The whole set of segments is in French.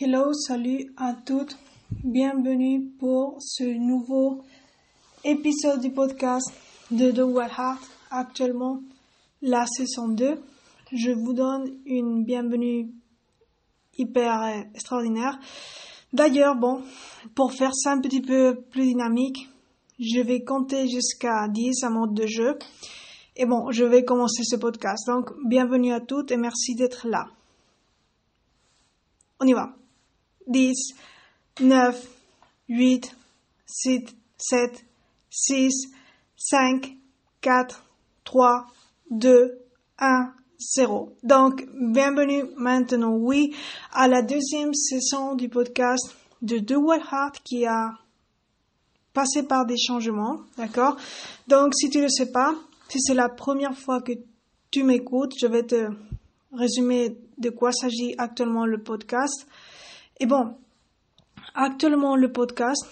Hello, salut à toutes. Bienvenue pour ce nouveau épisode du podcast de The Wild Heart. Actuellement, la saison 2. Je vous donne une bienvenue hyper extraordinaire. D'ailleurs, bon, pour faire ça un petit peu plus dynamique, je vais compter jusqu'à 10 à mode de jeu. Et bon, je vais commencer ce podcast. Donc, bienvenue à toutes et merci d'être là. On y va. 10, 9, 8, 7, 7, 6, 5, 4, 3, 2, 1, 0. Donc, bienvenue maintenant, oui, à la deuxième saison du podcast de Wild Heart qui a passé par des changements, d'accord? Donc, si tu ne le sais pas, si c'est la première fois que tu m'écoutes, je vais te résumer de quoi s'agit actuellement le podcast. Et bon, actuellement le podcast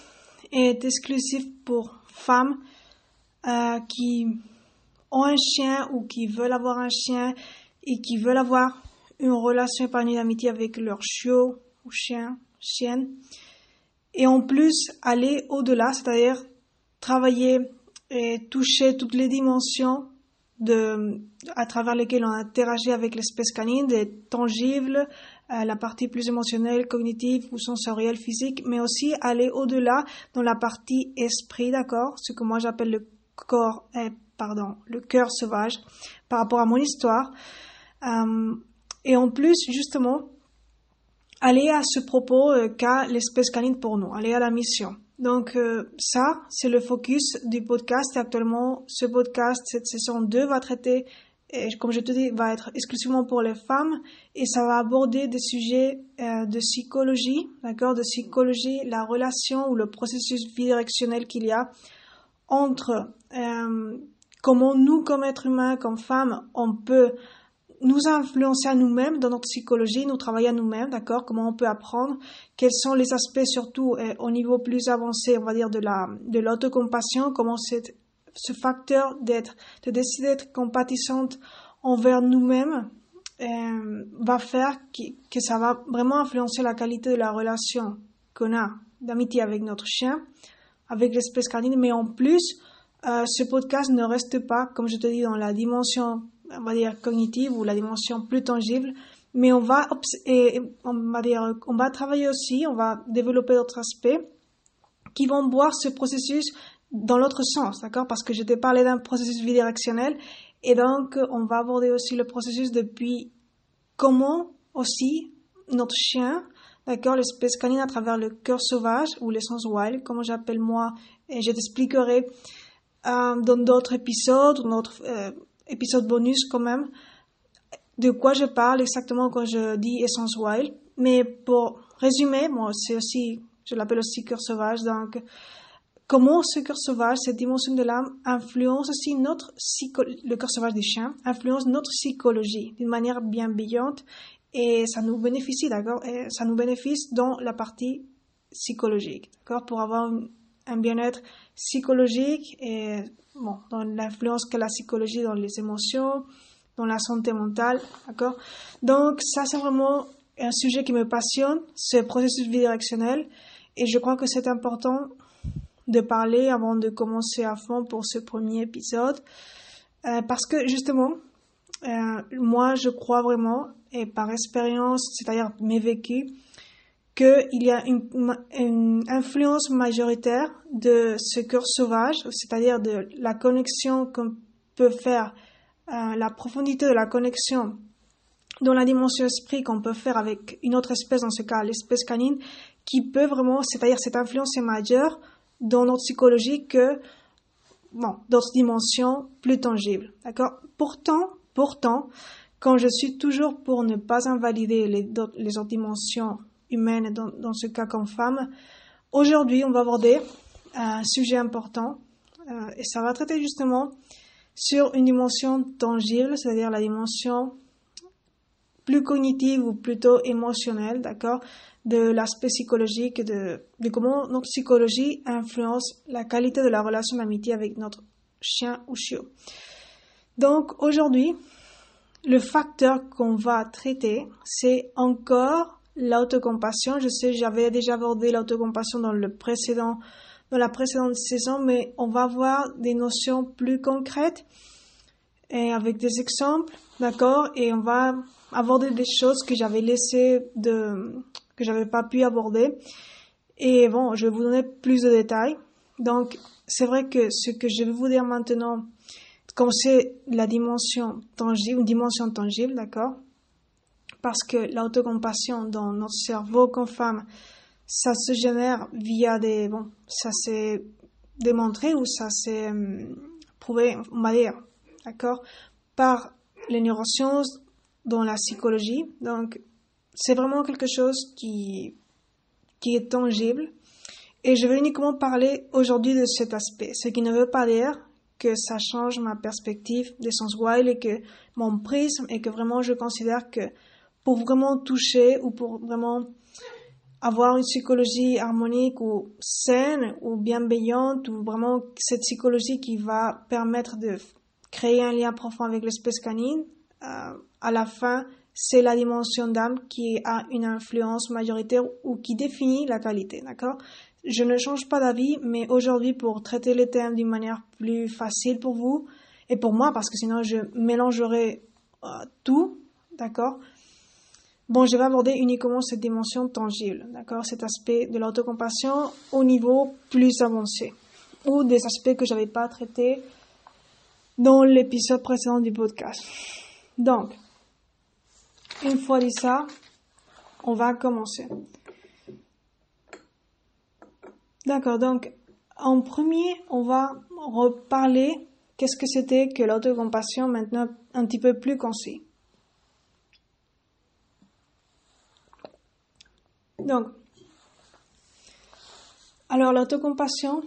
est exclusif pour femmes euh, qui ont un chien ou qui veulent avoir un chien et qui veulent avoir une relation épanouie d'amitié avec leur chiot ou chien, chienne. Et en plus, aller au-delà, c'est-à-dire travailler et toucher toutes les dimensions de, à travers lesquelles on interagit avec l'espèce canine, des tangibles, euh, la partie plus émotionnelle, cognitive ou sensorielle, physique, mais aussi aller au-delà dans la partie esprit, d'accord, ce que moi j'appelle le corps, euh, pardon, le cœur sauvage, par rapport à mon histoire. Euh, et en plus, justement, aller à ce propos euh, qu'a l'espèce canine pour nous, aller à la mission. Donc euh, ça, c'est le focus du podcast. Et actuellement, ce podcast, cette saison 2 va traiter, et comme je te dis, va être exclusivement pour les femmes et ça va aborder des sujets euh, de psychologie, d'accord, de psychologie, la relation ou le processus bidirectionnel qu'il y a entre euh, comment nous, comme êtres humains, comme femmes, on peut nous influencer à nous-mêmes dans notre psychologie, nous travailler à nous-mêmes, d'accord Comment on peut apprendre Quels sont les aspects, surtout euh, au niveau plus avancé, on va dire de la de l'autocompassion Comment c'est ce facteur d'être, de décider d'être compatissante envers nous-mêmes euh, va faire que, ça va vraiment influencer la qualité de la relation qu'on a d'amitié avec notre chien, avec l'espèce canine, mais en plus, euh, ce podcast ne reste pas, comme je te dis, dans la dimension on va dire cognitive ou la dimension plus tangible, mais on va, et on va on va travailler aussi, on va développer d'autres aspects qui vont voir ce processus dans l'autre sens, d'accord? Parce que je t'ai parlé d'un processus bidirectionnel et donc on va aborder aussi le processus depuis comment aussi notre chien, d'accord, l'espèce canine à travers le cœur sauvage ou l'essence wild, comme j'appelle moi, et je t'expliquerai euh, dans d'autres épisodes, dans d'autres euh, épisode bonus quand même, de quoi je parle exactement quand je dis Essence Wild. Mais pour résumer, moi, c'est aussi, je l'appelle aussi cœur sauvage, donc, comment ce cœur sauvage, cette dimension de l'âme, influence aussi notre psycho, le cœur sauvage des chiens, influence notre psychologie d'une manière bienveillante et ça nous bénéficie, d'accord? Ça nous bénéficie dans la partie psychologique, d'accord? Pour avoir un bien-être psychologique et bon, dans l'influence que la psychologie dans les émotions, dans la santé mentale, d'accord? Donc ça c'est vraiment un sujet qui me passionne, ce processus bidirectionnel, et je crois que c'est important de parler avant de commencer à fond pour ce premier épisode, euh, parce que justement, euh, moi je crois vraiment, et par expérience, c'est-à-dire mes vécus, qu'il y a une, influence majoritaire de ce cœur sauvage, c'est-à-dire de la connexion qu'on peut faire, euh, la profondité de la connexion dans la dimension esprit qu'on peut faire avec une autre espèce, dans ce cas l'espèce canine, qui peut vraiment, c'est-à-dire cette influence est majeure dans notre psychologie que bon, d'autres dimensions plus tangibles. D'accord? Pourtant, pourtant, quand je suis toujours pour ne pas invalider les, les autres dimensions humaine, dans, dans ce cas comme femme. Aujourd'hui, on va aborder un sujet important euh, et ça va traiter justement sur une dimension tangible, c'est-à-dire la dimension plus cognitive ou plutôt émotionnelle, d'accord, de l'aspect psychologique, de, comment notre psychologie influence la qualité de la relation d'amitié avec notre chien ou chiot. Donc aujourd'hui, le facteur qu'on va traiter, c'est encore l'autocompassion. Je sais, j'avais déjà abordé l'autocompassion dans le précédent, dans la précédente saison, mais on va voir des notions plus concrètes et avec des exemples, d'accord? Et on va aborder des choses que j'avais laissées de, que j'avais pas pu aborder. Et bon, je vais vous donner plus de détails. Donc, c'est vrai que ce que je vais vous dire maintenant, comme c'est la dimension tangible, une dimension tangible, d'accord? Parce que l'autocompassion dans notre cerveau comme femme, ça se génère via des, bon, ça s'est démontré ou ça s'est hum, prouvé, on va dire, d'accord, par les neurosciences dans la psychologie. Donc, c'est vraiment quelque chose qui, qui est tangible. Et je vais uniquement parler aujourd'hui de cet aspect, ce qui ne veut pas dire que ça change ma perspective des sens wild et que mon prisme et que vraiment je considère que pour vraiment toucher ou pour vraiment avoir une psychologie harmonique ou saine ou bienveillante ou vraiment cette psychologie qui va permettre de créer un lien profond avec l'espèce canine, euh, à la fin, c'est la dimension d'âme qui a une influence majoritaire ou qui définit la qualité, d'accord? Je ne change pas d'avis, mais aujourd'hui, pour traiter les thèmes d'une manière plus facile pour vous et pour moi, parce que sinon je mélangerais euh, tout, d'accord? Bon, je vais aborder uniquement cette dimension tangible, d'accord? Cet aspect de l'autocompassion au niveau plus avancé, ou des aspects que j'avais pas traités dans l'épisode précédent du podcast. Donc, une fois dit ça, on va commencer. D'accord, donc en premier, on va reparler qu'est-ce que c'était que l'autocompassion maintenant un petit peu plus concis. Donc, alors l'autocompassion,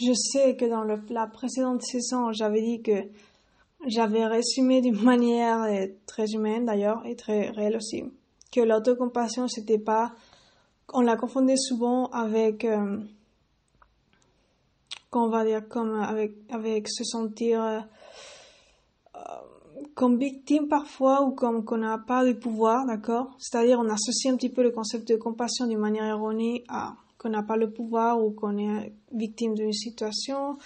je sais que dans la précédente saison, j'avais dit que j'avais résumé d'une manière euh, très humaine d'ailleurs et très réelle aussi que l'autocompassion c'était pas on la confondait souvent avec euh, qu'on va dire comme avec avec se sentir euh, comme victime parfois ou comme qu'on n'a pas de pouvoir d'accord? C'est-à-dire on associe un petit peu le concept de compassion d'une manière erronée à qu'on n'a pas le pouvoir ou qu'on est victime d'une situation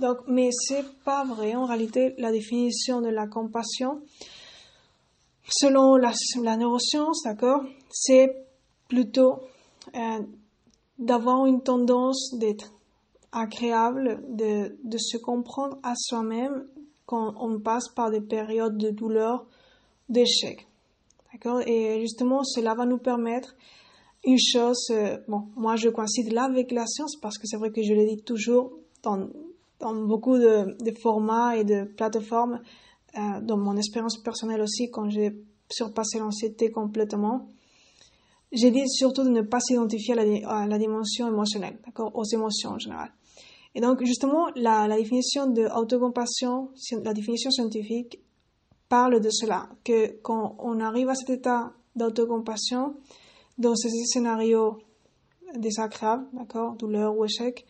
donc, mais c'est pas vrai. En réalité, la définition de la compassion, selon la, neuroscience, d'accord, c'est plutôt euh, d'avoir une tendance d'être agréable, de, de se comprendre à soi-même quand on passe par des périodes de douleur, d'échec. D'accord? Et justement, cela va nous permettre une chose, euh, bon, moi je coïncide là avec la science parce que c'est vrai que je le dis toujours dans, beaucoup de, formats et de plateformes, euh, dans mon expérience personnelle aussi, quand j'ai surpassé l'anxiété complètement, j'ai dit surtout de ne pas s'identifier à, la dimension émotionnelle, aux émotions en général. Et donc, justement, la, la définition de autocompassion, la définition scientifique, parle de cela, que quand on arrive à cet état d'autocompassion, dans ces scénarios désagréables, d'accord, douleur ou échec,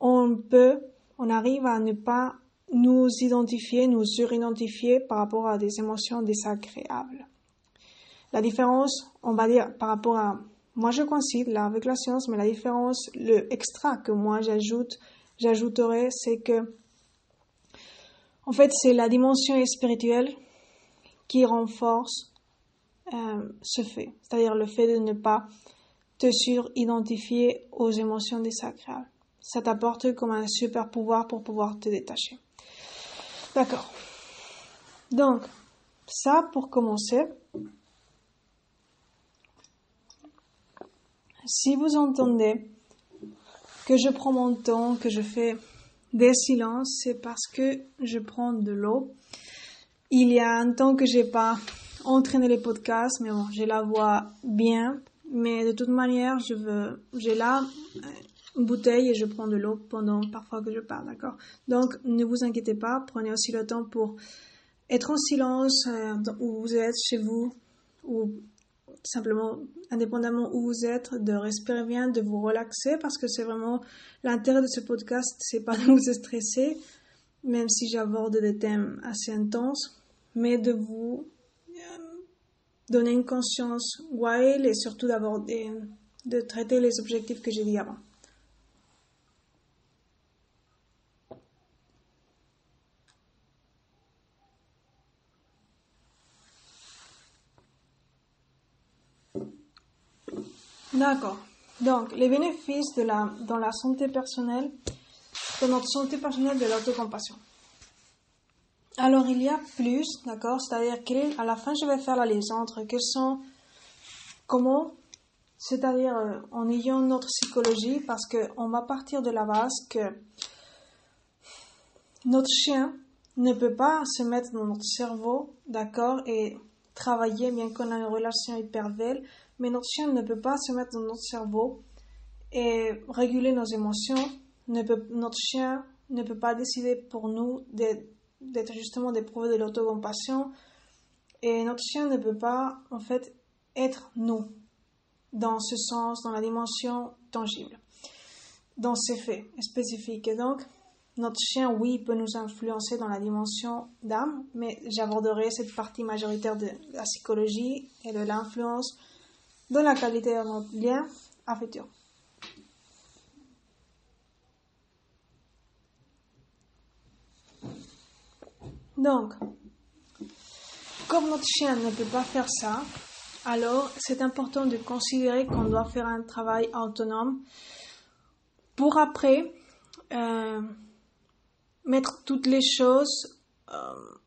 on peut on arrive à ne pas nous identifier, nous suridentifier par rapport à des émotions désagréables. La différence, on va dire, par rapport à, moi je coïncide là avec la science, mais la différence, le extra que moi j'ajoute, j'ajouterais, c'est que, en fait, c'est la dimension spirituelle qui renforce euh, ce fait, c'est-à-dire le fait de ne pas te suridentifier aux émotions désagréables ça t'apporte comme un super pouvoir pour pouvoir te détacher. D'accord. Donc, ça pour commencer. Si vous entendez que je prends mon temps, que je fais des silences, c'est parce que je prends de l'eau. Il y a un temps que j'ai pas entraîné les podcasts, mais bon, je la vois bien. Mais de toute manière, je veux, j'ai là une bouteille et je prends de l'eau pendant parfois que je parle, d'accord? Donc, ne vous inquiétez pas, prenez aussi le temps pour être en silence euh, où vous êtes chez vous ou simplement indépendamment où vous êtes, de respirer bien, de vous relaxer parce que c'est vraiment l'intérêt de ce podcast, c'est pas de vous stresser, même si j'aborde des thèmes assez intenses, mais de vous donner une conscience wild et surtout d'aborder, de traiter les objectifs que j'ai dit avant. D'accord. Donc, les bénéfices de la, dans la santé personnelle, de notre santé personnelle de l'autocompassion. Alors, il y a plus, d'accord? C'est-à-dire qu'à la fin, je vais faire la liste entre quels sont, comment, c'est-à-dire euh, en ayant notre psychologie, parce qu'on va partir de la base que notre chien ne peut pas se mettre dans notre cerveau, d'accord, et travailler, bien qu'on a une relation hyper belle, mais notre chien ne peut pas se mettre dans notre cerveau et réguler nos émotions. Ne peut, notre chien ne peut pas décider pour nous d'être justement d'éprouver de l'autocompassion. Et notre chien ne peut pas, en fait, être nous, dans ce sens, dans la dimension tangible, dans ces faits spécifiques. Et donc, notre chien, oui, peut nous influencer dans la dimension d'âme, mais j'aborderai cette partie majoritaire de la psychologie et de l'influence de la qualité de notre lien affectif. Donc, comme notre chien ne peut pas faire ça, alors c'est important de considérer qu'on doit faire un travail autonome pour après euh, mettre toutes les choses euh,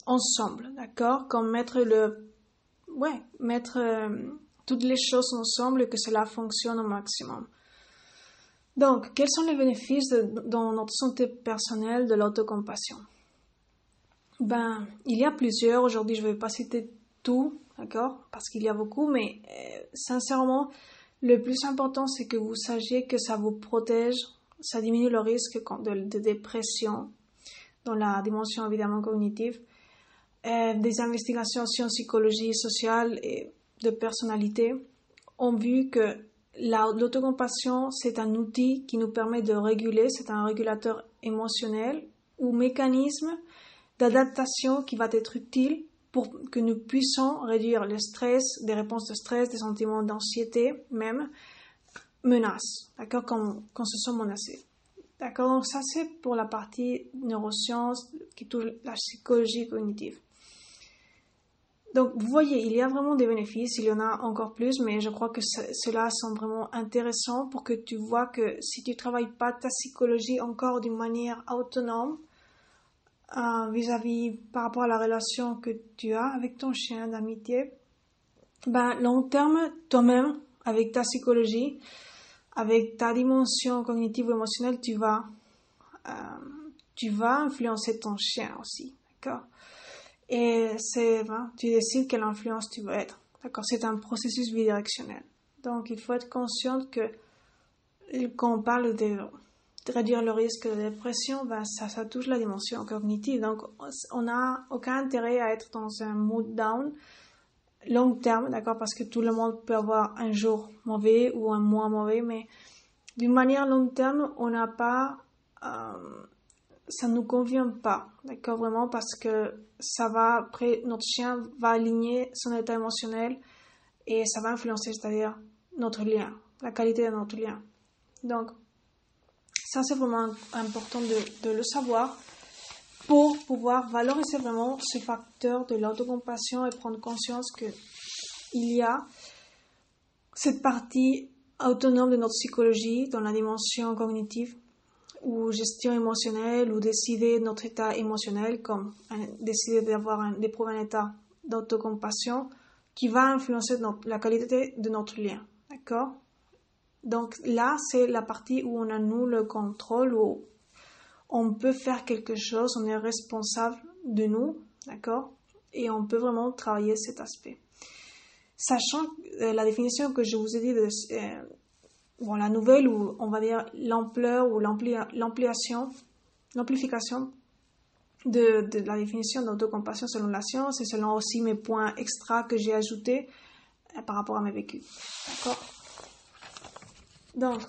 ensemble, d'accord? Comme mettre le, ouais, mettre euh, toutes les choses ensemble et que cela fonctionne au maximum. Donc, quels sont les bénéfices dans notre santé personnelle de l'autocompassion? Ben, il y a plusieurs. Aujourd'hui, je ne vais pas citer tout, d'accord? Parce qu'il y a beaucoup, mais euh, sincèrement, le plus important, c'est que vous sachiez que ça vous protège, ça diminue le risque de, dépression dans la dimension évidemment cognitive. Euh, des investigations en psychologie sociale et de personnalité ont vu que l'autocompassion, c'est un outil qui nous permet de réguler, c'est un régulateur émotionnel ou mécanisme d'adaptation qui va être utile pour que nous puissions réduire le stress, des réponses de stress, des sentiments d'anxiété, même menaces, d'accord, quand, quand se sent menacé. D'accord, donc ça c'est pour la partie neurosciences qui touche la psychologie cognitive. Donc, vous voyez, il y a vraiment des bénéfices, il y en a encore plus, mais je crois que cela semble vraiment intéressant pour que tu vois que si tu travailles pas ta psychologie encore d'une manière autonome, euh, vis-à-vis par rapport à la relation que tu as avec ton chien d'amitié, ben, long terme, toi-même, avec ta psychologie, avec ta dimension cognitive ou émotionnelle, tu vas, euh, tu vas influencer ton chien aussi, d'accord? Et c'est, hein, tu décides quelle influence tu veux être. D'accord? C'est un processus bidirectionnel. Donc, il faut être conscient que quand on parle de, réduire le risque de dépression, ben, ça, touche la dimension cognitive. Donc, on n'a aucun intérêt à être dans un mood down long terme, d'accord? Parce que tout le monde peut avoir un jour mauvais ou un mois mauvais, mais d'une manière long terme, on n'a pas, euh, ça nous convient pas, d'accord, vraiment, parce que ça va, après, notre chien va aligner son état émotionnel et ça va influencer, c'est-à-dire notre lien, la qualité de notre lien. Donc, ça, c'est vraiment important de, le savoir pour pouvoir valoriser vraiment ce facteur de l'autocompassion et prendre conscience que il y a cette partie autonome de notre psychologie dans la dimension cognitive ou gestion émotionnelle ou décider de notre état émotionnel comme décider d'avoir d'éprouver un état d'autocompassion qui va influencer la qualité de notre lien. D'accord? Donc là, c'est la partie où on a nous le contrôle, où on peut faire quelque chose, on est responsable de nous, d'accord? Et on peut vraiment travailler cet aspect. Sachant euh, la définition que je vous ai dit de, euh, bon, la nouvelle ou on va dire l'ampleur ou l'ampliation, l'amplification de, la définition d'autocompassion selon la science et selon aussi mes points extra que j'ai ajoutés euh, par rapport à mes vécus. D'accord? Donc,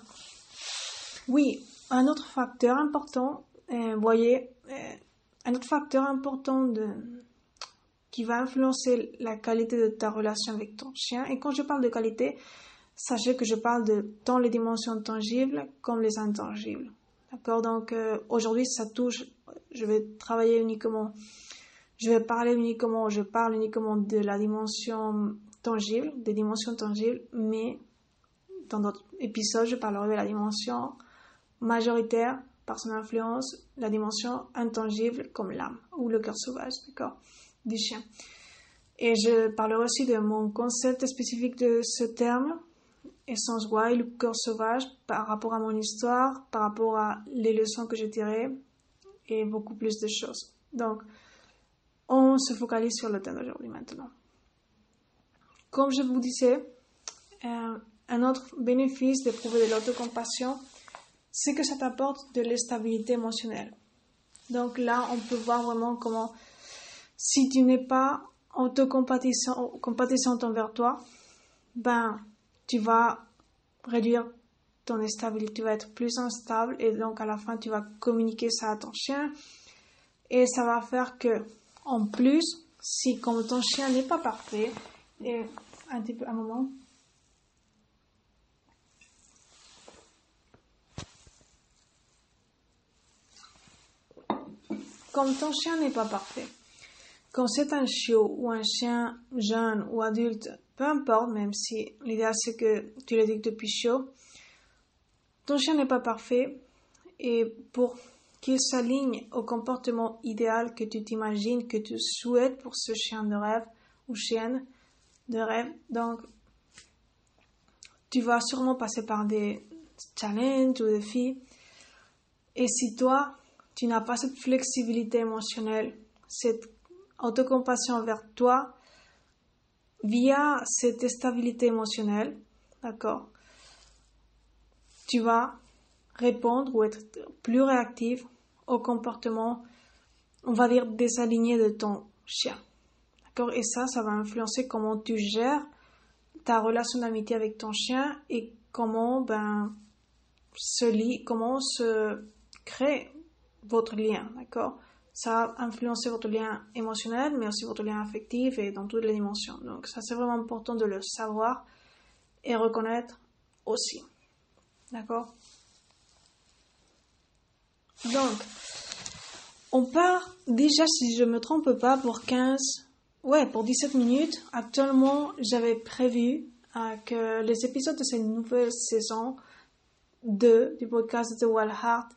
oui, un autre facteur important, euh, voyez, euh, un autre facteur important qui va influencer la qualité de ta relation avec ton chien. Et quand je parle de qualité, sachez que je parle de tant les dimensions tangibles comme les intangibles. D'accord? Donc euh, aujourd'hui, ça touche, je vais travailler uniquement, je vais parler uniquement, je parle uniquement de la dimension tangible, des dimensions tangibles, mais dans d'autres épisodes, je parlerai de la dimension majoritaire par son influence, la dimension intangible comme l'âme ou le cœur sauvage, d'accord, du chien. Et je parlerai aussi de mon concept spécifique de ce terme, essence wild, le cœur sauvage, par rapport à mon histoire, par rapport à les leçons que j'ai tirées et beaucoup plus de choses. Donc, on se focalise sur le thème d'aujourd'hui maintenant. Comme je vous disais, euh, un autre bénéfice d'éprouver de l'autocompassion, c'est que ça t'apporte de la stabilité émotionnelle. Donc là, on peut voir vraiment comment, si tu n'es pas autocompatissant envers toi, ben, tu vas réduire ton stabilité, tu vas être plus instable et donc à la fin, tu vas communiquer ça à ton chien et ça va faire que, en plus, si comme ton chien n'est pas parfait, et un petit peu, un moment, comme ton chien n'est pas parfait, quand c'est un chiot ou un chien jeune ou adulte, peu importe, même si l'idéal c'est que tu l'éduques depuis chiot, ton chien n'est pas parfait et pour qu'il s'aligne au comportement idéal que tu t'imagines, que tu souhaites pour ce chien de rêve ou chienne de rêve, donc tu vas sûrement passer par des challenges ou des défis. Et si toi, tu n'as pas cette flexibilité émotionnelle, cette autocompassion envers toi, via cette stabilité émotionnelle, d'accord, tu vas répondre ou être plus réactif au comportement, on va dire, désaligné de ton chien. D'accord? Et ça, ça va influencer comment tu gères ta relation d'amitié avec ton chien et comment, ben, se lit, comment se crée votre lien, d'accord? Ça a influencé votre lien émotionnel, mais aussi votre lien affectif et dans toutes les dimensions. Donc ça, c'est vraiment important de le savoir et reconnaître aussi, d'accord? Donc, on part déjà, si je me trompe pas, pour 15, ouais, pour 17 minutes. Actuellement, j'avais prévu euh, que les épisodes de cette nouvelle saison 2 du podcast de Wild Heart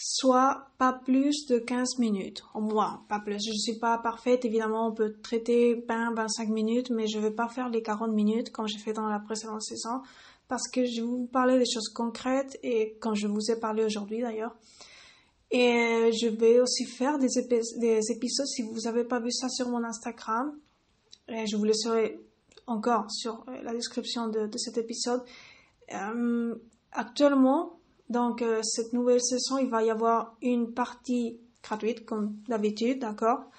soit pas plus de 15 minutes, au moins, pas plus. Je suis pas parfaite, évidemment, on peut traiter 20, 25 minutes, mais je vais pas faire les 40 minutes comme j'ai fait dans la précédente saison, parce que je vais vous parler des choses concrètes et quand je vous ai parlé aujourd'hui d'ailleurs. Et je vais aussi faire des, des épisodes, si vous avez pas vu ça sur mon Instagram, et je vous laisserai encore sur la description de, de cet épisode. Euh, actuellement, donc, euh, cette nouvelle session, il va y avoir une partie gratuite, comme d'habitude, d'accord?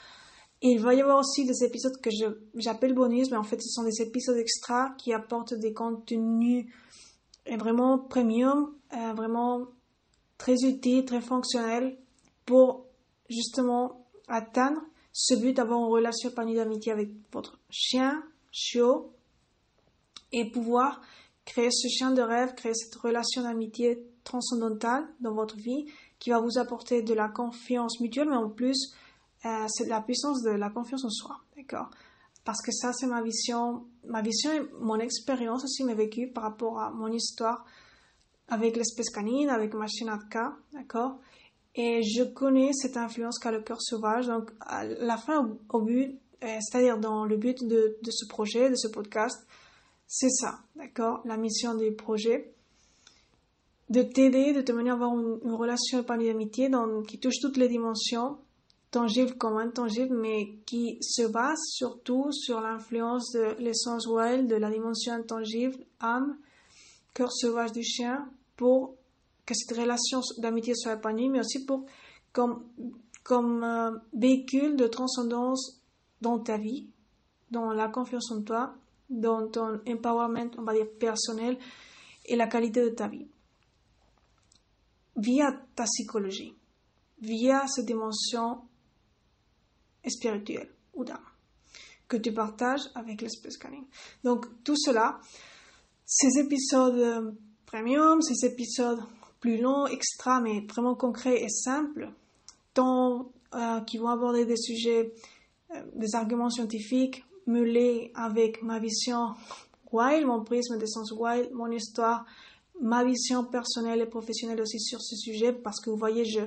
Il va y avoir aussi des épisodes que j'appelle bonus, mais en fait, ce sont des épisodes extra qui apportent des contenus euh, vraiment premium, euh, vraiment très utiles, très fonctionnels pour justement atteindre ce but d'avoir une relation épanouie d'amitié avec votre chien, chiot, et pouvoir créer ce chien de rêve, créer cette relation d'amitié transcendantale dans votre vie qui va vous apporter de la confiance mutuelle, mais en plus, euh, c'est la puissance de la confiance en soi, d'accord? Parce que ça, c'est ma vision, ma vision et mon expérience aussi, mes vécu par rapport à mon histoire avec l'espèce canine, avec ma chinatka, d'accord? Et je connais cette influence qu'a le cœur sauvage, donc à la fin, au, but, euh, c'est-à-dire dans le but de, de ce projet, de ce podcast, c'est ça, d'accord? La mission du projet, de t'aider, de te mener à avoir une, relation épanouie d'amitié qui touche toutes les dimensions, tangibles comme intangibles, mais qui se base surtout sur l'influence de l'essence wild, de la dimension intangible, âme, cœur sauvage du chien, pour que cette relation d'amitié soit épanouie, mais aussi pour comme, comme euh, véhicule de transcendance dans ta vie, dans la confiance en toi, dans ton empowerment, on va dire, personnel et la qualité de ta vie via ta psychologie, via cette dimension spirituelle ou d'âme. que tu partages avec l'espèce canine. Donc tout cela, ces épisodes premium, ces épisodes plus longs, extra, mais vraiment concrets et simples, tant, euh, qui vont aborder des sujets, euh, des arguments scientifiques, mêlés avec ma vision wild, mon prisme de sens wild, mon histoire, ma vision personnelle et professionnelle aussi sur ce sujet, parce que vous voyez, je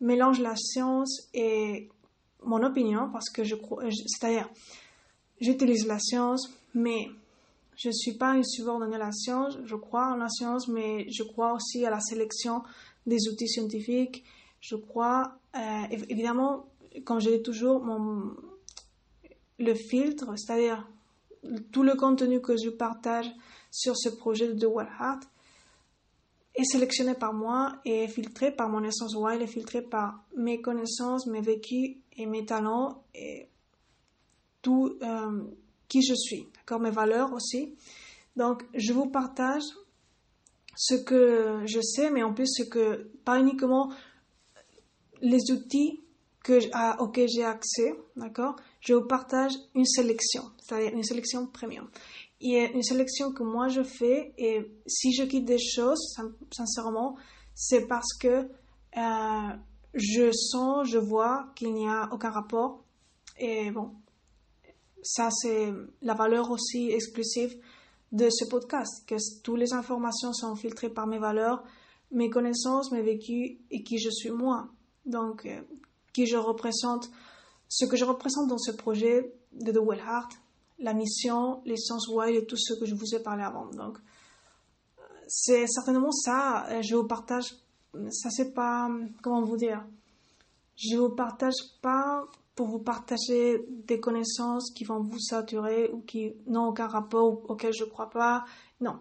mélange la science et mon opinion, parce que je crois, c'est-à-dire, j'utilise la science, mais je ne suis pas une subordonnée à la science, je crois en la science, mais je crois aussi à la sélection des outils scientifiques. Je crois, euh, évidemment, comme dis toujours, mon, le filtre, c'est-à-dire tout le contenu que je partage sur ce projet de Well Heart, est sélectionné par moi et filtré par mon essence wild, est filtré par mes connaissances, mes vécus et mes talents et tout euh, qui je suis, d'accord, mes valeurs aussi. Donc, je vous partage ce que je sais, mais en plus ce que, pas uniquement les outils que, à, auxquels j'ai accès, d'accord, je vous partage une sélection, c'est-à-dire une sélection premium. Il y a une sélection que moi je fais et si je quitte des choses, sincèrement, c'est parce que euh, je sens, je vois qu'il n'y a aucun rapport. Et bon, ça c'est la valeur aussi exclusive de ce podcast, que toutes les informations sont filtrées par mes valeurs, mes connaissances, mes vécus et qui je suis moi. Donc, euh, qui je représente, ce que je représente dans ce projet de The Well Heart, la mission, l'essence wild et tout ce que je vous ai parlé avant. Donc, c'est certainement ça. Euh, je vous partage, ça c'est pas, comment vous dire, je vous partage pas pour vous partager des connaissances qui vont vous saturer ou qui n'ont aucun rapport ou auxquelles je crois pas. Non.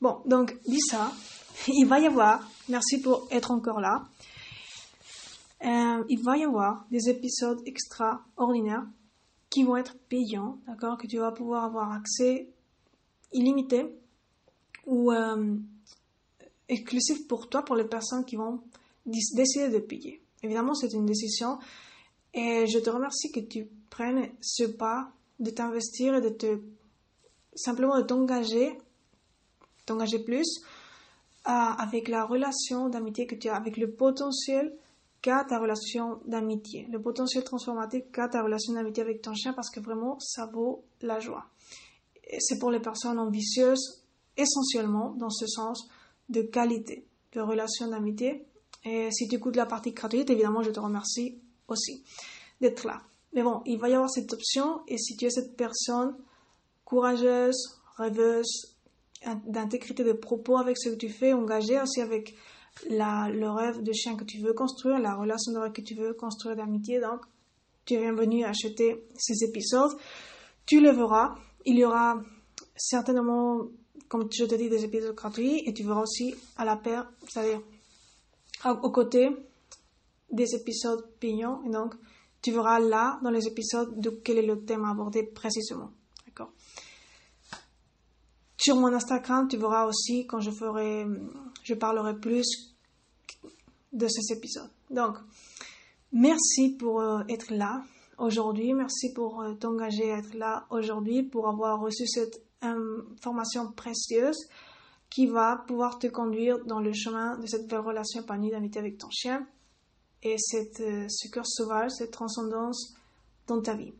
Bon, donc, dit ça, il va y avoir, merci pour être encore là, euh, il va y avoir des épisodes extraordinaires qui vont être payants, d'accord, que tu vas pouvoir avoir accès illimité ou euh, exclusif pour toi, pour les personnes qui vont décider de payer. Évidemment, c'est une décision et je te remercie que tu prennes ce pas de t'investir et de te simplement de t'engager, t'engager plus euh, avec la relation d'amitié que tu as, avec le potentiel qu'a ta relation d'amitié, le potentiel transformatif qu'a ta relation d'amitié avec ton chien parce que vraiment ça vaut la joie. C'est pour les personnes ambitieuses essentiellement dans ce sens de qualité de relation d'amitié. Et si tu écoutes la partie gratuite, évidemment, je te remercie aussi d'être là. Mais bon, il va y avoir cette option et si tu es cette personne courageuse, rêveuse, d'intégrité de propos avec ce que tu fais, engagée aussi avec le rêve de chien que tu veux construire, la relation de rêve que tu veux construire d'amitié, donc tu es bienvenu à acheter ces épisodes. Tu le verras. Il y aura certainement, comme je te dis, des épisodes gratuits et tu verras aussi à la paire, c'est-à-dire aux côtés des épisodes payants. Et donc, tu verras là, dans les épisodes, de quel est le thème abordé précisément. D'accord Sur mon Instagram, tu verras aussi quand je ferai, je parlerai plus de ces épisodes. Donc, merci pour euh, être là aujourd'hui. Merci pour euh, t'engager à être là aujourd'hui, pour avoir reçu cette information précieuse qui va pouvoir te conduire dans le chemin de cette belle relation épanouie d'amitié avec ton chien et cette, euh, ce cœur sauvage, cette transcendance dans ta vie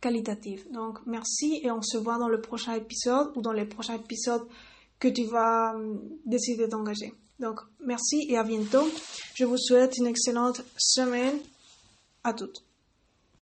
qualitative. Donc merci et on se voit dans le prochain épisode ou dans les prochains épisodes que tu vas hum, décider d'engager. Donc merci et à bientôt. Je vous souhaite une excellente semaine à toutes.